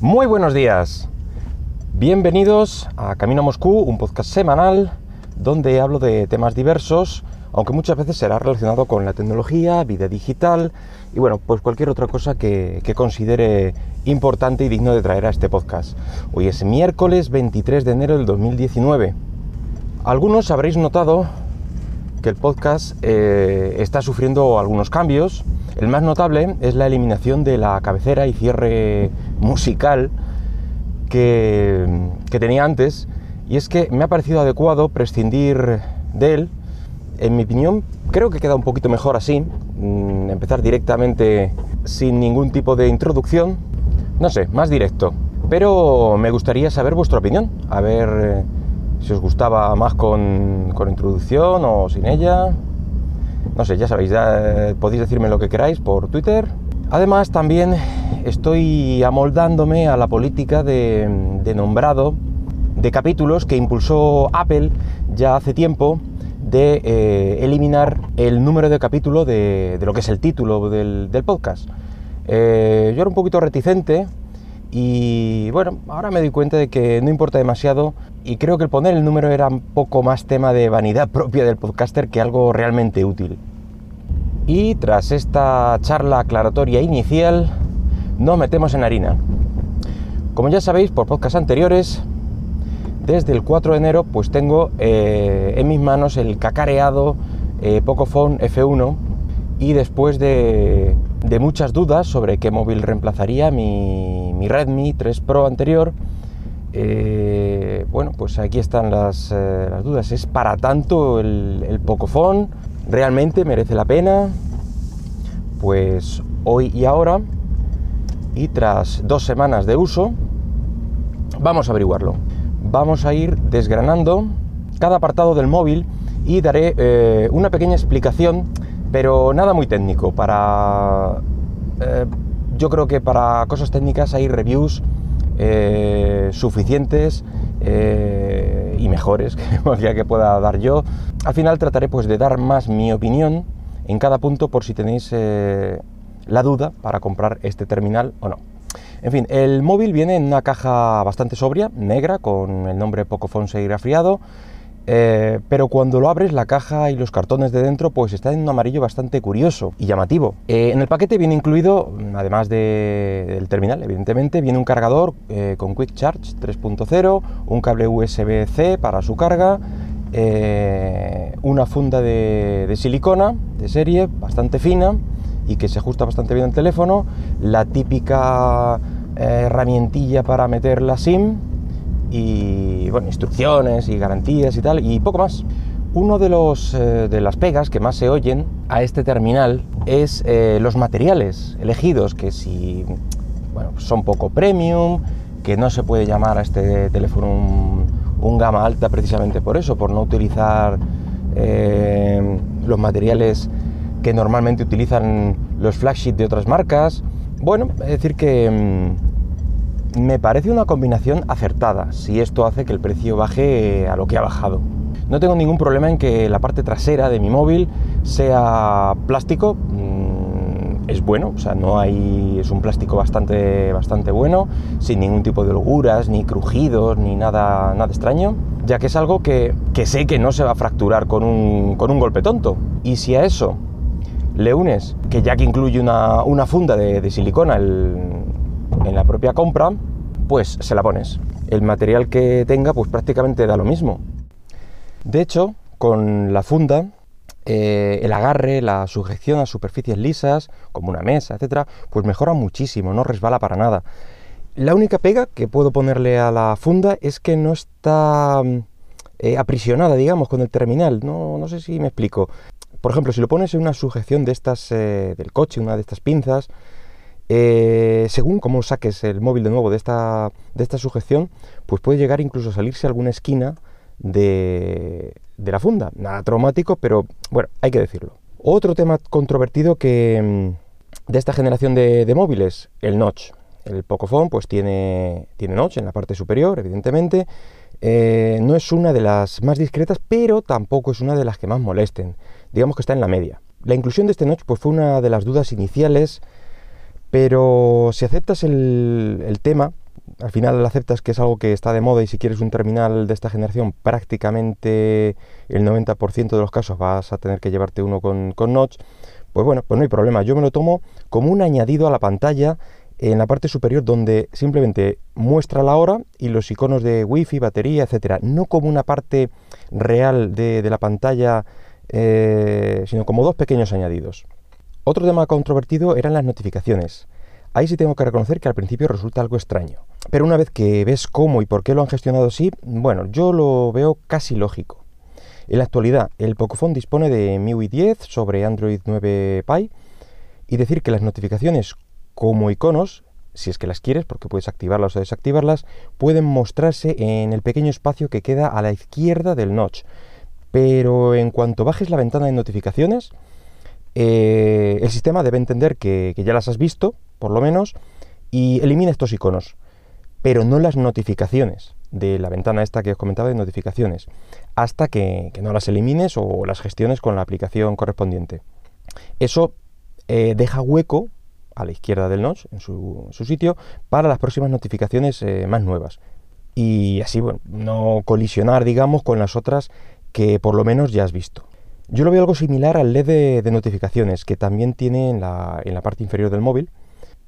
Muy buenos días. Bienvenidos a Camino a Moscú, un podcast semanal donde hablo de temas diversos, aunque muchas veces será relacionado con la tecnología, vida digital y bueno, pues cualquier otra cosa que, considere importante y digno de traer a este podcast. Hoy es miércoles 23 de enero del 2019. Algunos habréis notado que el podcast eh, está sufriendo algunos cambios. El más notable es la eliminación de la cabecera y cierre musical que, tenía antes. Y es que me ha parecido adecuado prescindir de él. En mi opinión, creo que queda un poquito mejor así. Mm, empezar directamente sin ningún tipo de introducción. No sé, más directo. Pero me gustaría saber vuestra opinión. A ver eh, si os gustaba más con introducción o sin ella. No sé, ya sabéis, ya eh, podéis decirme lo que queráis por Twitter. Además, también estoy amoldándome a la política de, de nombrado de capítulos que impulsó Apple ya hace tiempo de eh, eliminar el número de capítulo de, lo que es el título del, del podcast. Eh, yo era un poquito reticente y bueno, ahora me doy cuenta de que no importa demasiado y creo que el poner el número era un poco más tema de vanidad propia del podcaster que algo realmente útil. Y tras esta charla aclaratoria inicial, nos metemos en harina. Como ya sabéis por podcasts anteriores, desde el 4 de enero pues tengo eh, en mis manos el cacareado eh, Pocophone F1 y después de, muchas dudas sobre qué móvil reemplazaría mi, mi Redmi 3 Pro anterior, eh, bueno, pues aquí están las, eh, las, dudas. ¿Es para tanto el, el Pocophone? ¿Realmente merece la pena? Pues hoy y ahora, y tras dos semanas de uso, vamos a averiguarlo. Vamos a ir desgranando cada apartado del móvil y daré eh, una pequeña explicación, pero nada muy técnico. Para, eh, yo creo que para cosas técnicas hay reviews eh, suficientes eh, y mejores que que pueda dar yo. Al final trataré pues de dar más mi opinión en cada punto por si tenéis la duda para comprar este terminal o no. En fin, el móvil viene en una caja bastante sobria, negra, con el nombre Pocophone serigrafiado, eh, pero cuando lo abres la caja y los cartones de dentro pues está en un amarillo bastante curioso y llamativo. Eh, en el paquete viene incluido, además de, del terminal evidentemente, viene un cargador eh, con Quick Charge 3.0, un cable USB-C para su carga, una funda de, de silicona de serie bastante fina y que se ajusta bastante bien al teléfono, la típica herramientilla para meter la SIM, y bueno, instrucciones y garantías y tal, y poco más. Uno de, los, eh, de las pegas que más se oyen a este terminal es eh, los materiales elegidos, que si bueno, son poco premium, que no se puede llamar a este teléfono un, un gama alta precisamente por eso, por no utilizar eh, los materiales que normalmente utilizan los flagship de otras marcas. Bueno, es decir que mmm, me parece una combinación acertada, si esto hace que el precio baje a lo que ha bajado. No tengo ningún problema en que la parte trasera de mi móvil sea plástico, mmm, es bueno, o sea, no hay, es un plástico bastante, bastante bueno, sin ningún tipo de holguras, ni crujidos, ni nada, nada extraño, ya que es algo que, que sé que no se va a fracturar con un, con un golpe tonto. Y si a eso le unes que ya que incluye una, una funda de, de silicona el, en la propia compra, pues se la pones. El material que tenga, pues prácticamente da lo mismo. De hecho, con la funda, eh, el agarre, la sujeción a superficies lisas, como una mesa, etcétera, pues mejora muchísimo, no resbala para nada. La única pega que puedo ponerle a la funda es que no está eh, aprisionada, digamos, con el terminal. No, no, sé si me explico. Por ejemplo, si lo pones en una sujeción de estas eh, del coche, una de estas pinzas, eh, según cómo saques el móvil de nuevo de esta, de esta sujeción, pues puede llegar incluso a salirse alguna esquina de, de, la funda. Nada traumático, pero bueno, hay que decirlo. Otro tema controvertido que mm, de esta generación de, móviles, el notch. El Pocophone pues tiene, tiene notch en la parte superior, evidentemente. Eh, no es una de las más discretas, pero tampoco es una de las que más molesten. Digamos que está en la media. La inclusión de este notch pues, fue una de las dudas iniciales, pero si aceptas el, tema al final aceptas que es algo que está de moda y si quieres un terminal de esta generación prácticamente el 90% de los casos vas a tener que llevarte uno con, con notch, pues bueno, pues no hay problema. Yo me lo tomo como un añadido a la pantalla en la parte superior donde simplemente muestra la hora y los iconos de wifi, batería, etcétera, no como una parte real de, la pantalla, eh, sino como dos pequeños añadidos. Otro tema controvertido eran las notificaciones. Ahí sí tengo que reconocer que al principio resulta algo extraño. Pero una vez que ves cómo y por qué lo han gestionado así, bueno, yo lo veo casi lógico. En la actualidad, el Pocophone dispone de MIUI 10 sobre Android 9 Pie y decir que las notificaciones como iconos, si es que las quieres, porque puedes activarlas o desactivarlas, pueden mostrarse en el pequeño espacio que queda a la izquierda del notch. Pero en cuanto bajes la ventana de notificaciones, eh, el sistema debe entender que, ya las has visto, por lo menos, y elimina estos iconos, pero no las notificaciones de la ventana esta que os comentaba de notificaciones, hasta que, no las elimines o las gestiones con la aplicación correspondiente. Eso eh, deja hueco a la izquierda del notch, en su, sitio, para las próximas notificaciones eh, más nuevas. Y así, bueno, no colisionar, digamos, con las otras que por lo menos ya has visto. Yo lo veo algo similar al LED de, notificaciones que también tiene en la, parte inferior del móvil.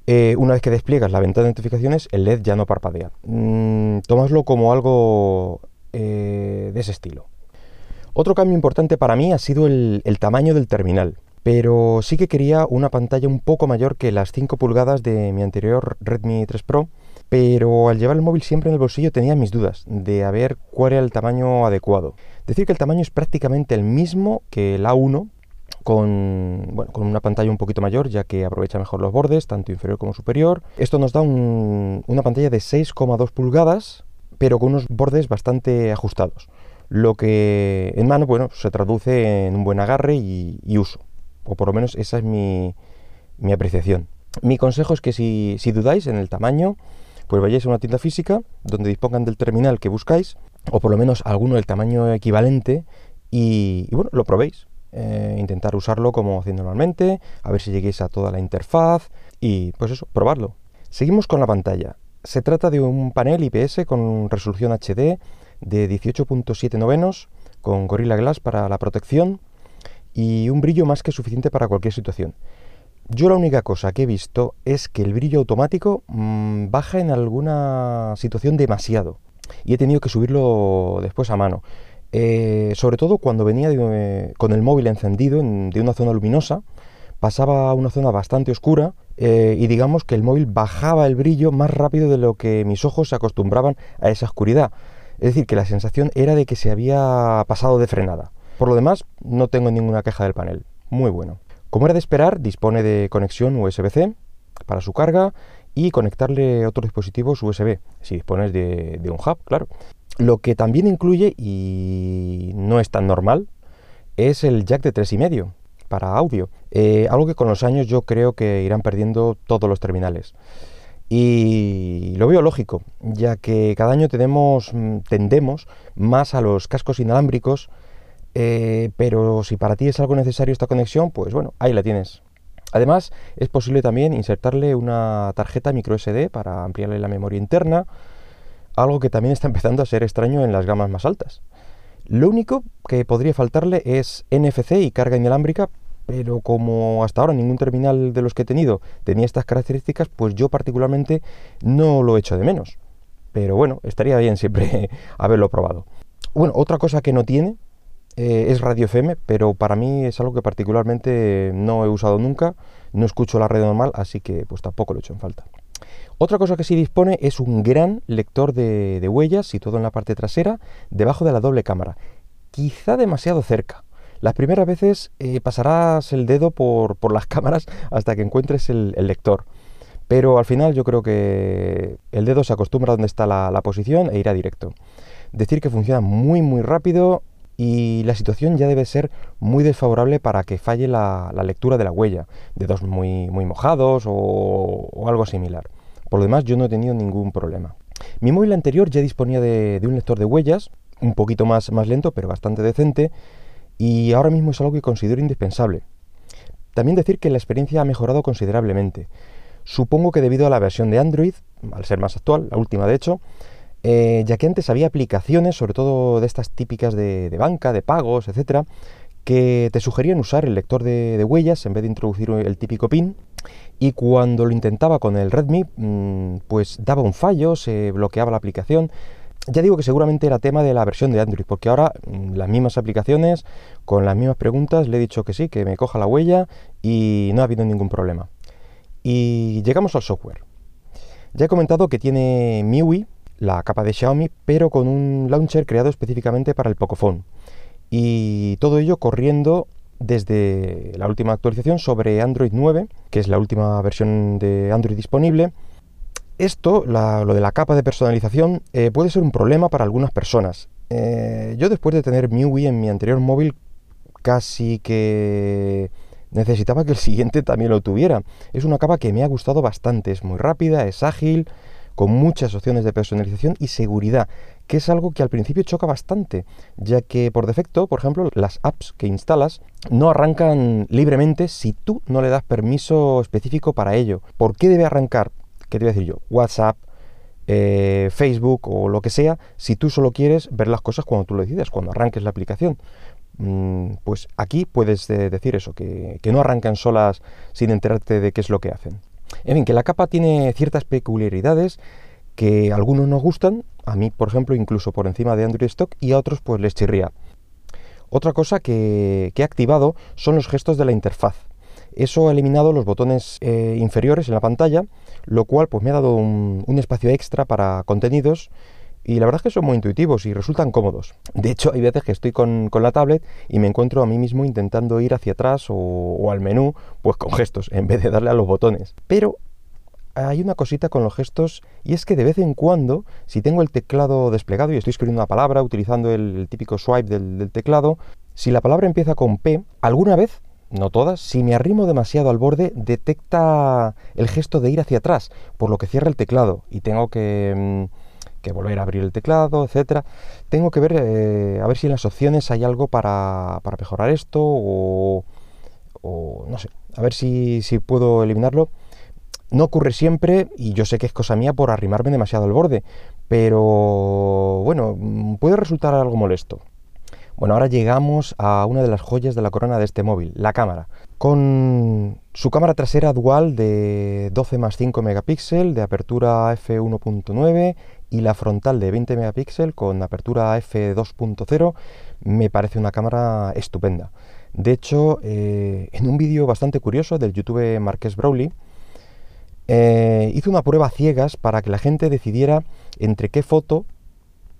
Eh, una vez que despliegas la ventana de notificaciones, el LED ya no parpadea. Mm, como algo eh, de ese estilo. Otro cambio importante para mí ha sido el tamaño del terminal pero sí que quería una pantalla un poco mayor que las 5 pulgadas de mi anterior Redmi 3 Pro, pero al llevar el móvil siempre en el bolsillo tenía mis dudas de a ver cuál era el tamaño adecuado. Decir que el tamaño es prácticamente el mismo que el A1, con, bueno, con una pantalla un poquito mayor, ya que aprovecha mejor los bordes, tanto inferior como superior. Esto nos da una pantalla de 6,2 pulgadas, pero con unos bordes bastante ajustados, lo que en mano bueno, se traduce en un buen agarre y uso o por lo menos esa es mi, apreciación. Mi consejo es que si, dudáis en el tamaño, pues vayáis a una tienda física donde dispongan del terminal que buscáis, o por lo menos alguno del tamaño equivalente, y, bueno, lo probéis. Eh, intentar usarlo como hacéis normalmente, a ver si lleguéis a toda la interfaz y pues eso, probarlo. Seguimos con la pantalla. Se trata de un panel IPS con resolución HD de 18.7 novenos, con Gorilla Glass para la protección, y un brillo más que suficiente para cualquier situación. Yo la única cosa que he visto es que el brillo automático mm, baja en alguna situación demasiado y he tenido que subirlo después a mano. Eh, sobre todo cuando venía con el móvil encendido de una zona luminosa, pasaba a una zona bastante oscura eh, y digamos que el móvil bajaba el brillo más rápido de lo que mis ojos se acostumbraban a esa oscuridad. Es decir, que la sensación era de que se había pasado de frenada. Por lo demás, no tengo ninguna queja del panel. Muy bueno. Como era de esperar, dispone de conexión USB-C para su carga y conectarle otros dispositivos USB, si dispones de, un hub, claro. Lo que también incluye, y no es tan normal, es el jack de 3,5 para audio, eh, algo que con los años yo creo que irán perdiendo todos los terminales. Y lo veo lógico, ya que cada año tenemos, mm, tendemos más a los cascos inalámbricos eh, pero si para ti es algo necesario esta conexión, pues bueno, ahí la tienes. Además, es posible también insertarle una tarjeta micro SD para ampliarle la memoria interna, algo que también está empezando a ser extraño en las gamas más altas. Lo único que podría faltarle es NFC y carga inalámbrica, pero como hasta ahora ningún terminal de los que he tenido tenía estas características, pues yo particularmente no lo echo de menos. Pero bueno, estaría bien siempre haberlo probado. Bueno, otra cosa que no tiene eh, es radio FM, pero para mí es algo que particularmente no he usado nunca, no escucho la radio normal, así que pues tampoco lo he hecho en falta. Otra cosa que sí dispone es un gran lector de, de huellas situado en la parte trasera, debajo de la doble cámara, quizá demasiado cerca. Las primeras veces eh, pasarás el dedo por, las cámaras hasta que encuentres el, lector. Pero al final yo creo que el dedo se acostumbra a donde está la, la posición e irá directo. Decir que funciona muy muy rápido, y la situación ya debe ser muy desfavorable para que falle la, lectura de la huella, dedos muy, muy mojados o, algo similar. Por lo demás, yo no he tenido ningún problema. Mi móvil anterior ya disponía de, un lector de huellas, un poquito más, más lento, pero bastante decente, y ahora mismo es algo que considero indispensable. También decir que la experiencia ha mejorado considerablemente. Supongo que debido a la versión de Android, al ser más actual, la última de hecho, eh, ya que antes había aplicaciones, sobre todo de estas típicas de, banca, de pagos, etcétera, que te sugerían usar el lector de, huellas en vez de introducir el típico PIN. Y cuando lo intentaba con el Redmi, mm, pues daba un fallo, se bloqueaba la aplicación. Ya digo que seguramente era tema de la versión de Android, porque ahora mm, las mismas aplicaciones, con las mismas preguntas, le he dicho que sí, que me coja la huella y no ha habido ningún problema. Y llegamos al software. Ya he comentado que tiene MIUI, la capa de Xiaomi, pero con un launcher creado específicamente para el Pocophone. Y todo ello corriendo desde la última actualización sobre Android 9, que es la última versión de Android disponible. Esto, lo de la capa de personalización, eh, puede ser un problema para algunas personas. Eh, yo después de tener MIUI en mi anterior móvil, casi que necesitaba que el siguiente también lo tuviera. Es una capa que me ha gustado bastante, es muy rápida, es ágil, con muchas opciones de personalización y seguridad, que es algo que al principio choca bastante, ya que por defecto, por ejemplo, las apps que instalas no arrancan libremente si tú no le das permiso específico para ello. ¿Por qué debe arrancar? ¿Qué te voy a decir yo? WhatsApp, eh, Facebook o lo que sea, si tú solo quieres ver las cosas cuando tú lo decides, cuando arranques la aplicación. Mm, pues aquí puedes eh, decir eso, que, que no arrancan solas sin enterarte de qué es lo que hacen. En fin, que la capa tiene ciertas peculiaridades que a algunos nos gustan, a mí por ejemplo incluso por encima de Android Stock y a otros pues les chirría. Otra cosa que, he activado son los gestos de la interfaz. Eso ha eliminado los botones eh, inferiores en la pantalla, lo cual pues me ha dado un espacio extra para contenidos y la verdad es que son muy intuitivos y resultan cómodos. De hecho, hay veces que estoy con, la tablet y me encuentro a mí mismo intentando ir hacia atrás o, al menú, pues con gestos, en vez de darle a los botones. Pero hay una cosita con los gestos y es que de vez en cuando, si tengo el teclado desplegado y estoy escribiendo una palabra utilizando el, típico swipe del, del, teclado, si la palabra empieza con P, alguna vez, no todas, si me arrimo demasiado al borde, detecta el gesto de ir hacia atrás, por lo que cierra el teclado y tengo que... Mm, que volver a abrir el teclado, etcétera. Tengo que ver eh, a ver si en las opciones hay algo para, mejorar esto o, no sé, a ver si, puedo eliminarlo. No ocurre siempre y yo sé que es cosa mía por arrimarme demasiado al borde, pero bueno, puede resultar algo molesto. Bueno, ahora llegamos a una de las joyas de la corona de este móvil, la cámara. Con su cámara trasera dual de 12 más 5 megapíxeles, de apertura f1.9 y la frontal de 20 megapíxeles con apertura f2.0 me parece una cámara estupenda. De hecho, eh, en un vídeo bastante curioso del YouTube Marqués Browley, eh, hizo una prueba ciegas para que la gente decidiera entre qué foto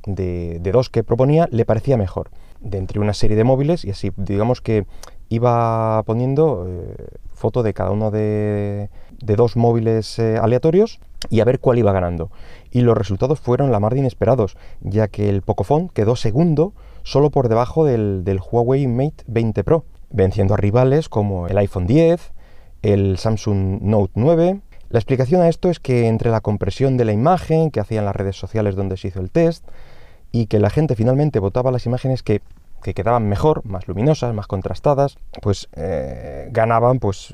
de, dos que proponía le parecía mejor, de entre una serie de móviles y así, digamos que iba poniendo eh, foto de cada uno de, dos móviles aleatorios y a ver cuál iba ganando. Y los resultados fueron la mar de inesperados, ya que el Pocophone quedó segundo solo por debajo del, Huawei Mate 20 Pro, venciendo a rivales como el iPhone 10, el Samsung Note 9. La explicación a esto es que entre la compresión de la imagen que hacían las redes sociales donde se hizo el test y que la gente finalmente votaba las imágenes que, quedaban mejor, más luminosas, más contrastadas, pues eh, ganaban pues,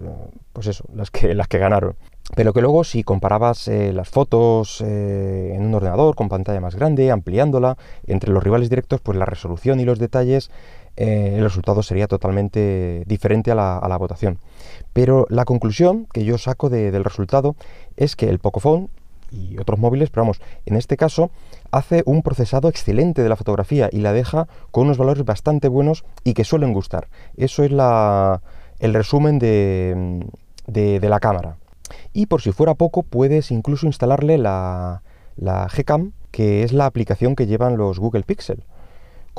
pues eso, las que, las que ganaron. Pero que luego si comparabas eh, las fotos eh, en un ordenador con pantalla más grande, ampliándola, entre los rivales directos, pues la resolución y los detalles, el resultado sería totalmente diferente a la, votación. Pero la conclusión que yo saco del resultado es que el Pocophone y otros móviles, pero vamos, en este caso hace un procesado excelente de la fotografía y la deja con unos valores bastante buenos y que suelen gustar. Eso es el resumen de la cámara. Y por si fuera poco, puedes incluso instalarle la, la Gcam, que es la aplicación que llevan los Google Pixel,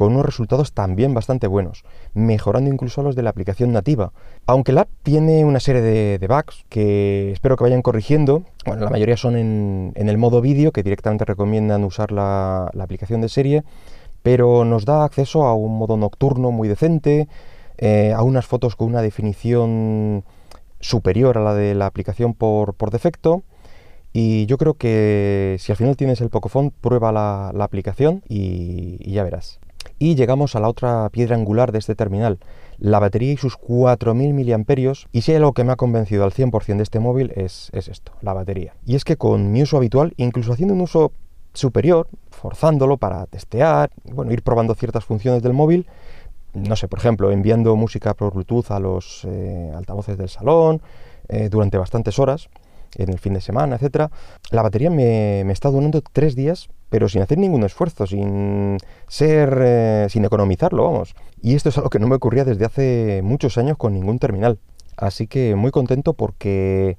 con unos resultados también bastante buenos, mejorando incluso los de la aplicación nativa. Aunque la app tiene una serie de, bugs que espero que vayan corrigiendo, bueno, la mayoría son en, el modo vídeo, que directamente recomiendan usar la, aplicación de serie, pero nos da acceso a un modo nocturno muy decente, eh, a unas fotos con una definición superior a la de la aplicación por, defecto. Y yo creo que si al final tienes el Pocophone, prueba la, aplicación y, ya verás. Y llegamos a la otra piedra angular de este terminal, la batería y sus 4.000 mAh. Y si hay algo que me ha convencido al 100% de este móvil es, es esto, la batería. Y es que con mi uso habitual, incluso haciendo un uso superior, forzándolo para testear, bueno, ir probando ciertas funciones del móvil, no sé, por ejemplo, enviando música por Bluetooth a los eh, altavoces del salón eh, durante bastantes horas, en el fin de semana, etcétera, la batería me, está durando tres días, pero sin hacer ningún esfuerzo, sin ser, eh, sin economizarlo, vamos. Y esto es algo que no me ocurría desde hace muchos años con ningún terminal. Así que muy contento porque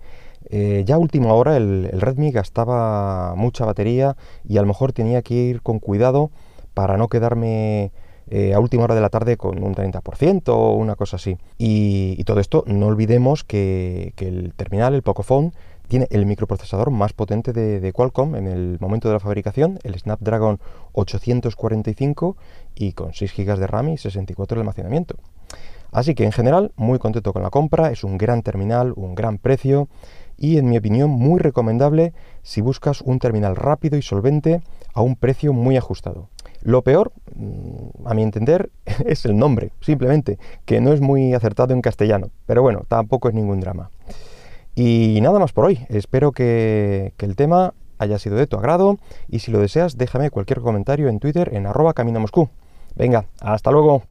ya a última hora el, el, Redmi gastaba mucha batería y a lo mejor tenía que ir con cuidado para no quedarme eh, a última hora de la tarde con un 30% o una cosa así. Y, todo esto, no olvidemos que, el terminal, el Pocophone, tiene el microprocesador más potente de, Qualcomm en el momento de la fabricación, el Snapdragon 845 y con 6 GB de RAM y 64 de almacenamiento. Así que en general muy contento con la compra, es un gran terminal, un gran precio y en mi opinión muy recomendable si buscas un terminal rápido y solvente a un precio muy ajustado. Lo peor, mm, a mi entender, es el nombre, simplemente, que no es muy acertado en castellano, pero bueno, tampoco es ningún drama. Y nada más por hoy, espero que, el tema haya sido de tu agrado. Y si lo deseas déjame cualquier comentario en Twitter en arroba camino Venga, hasta luego.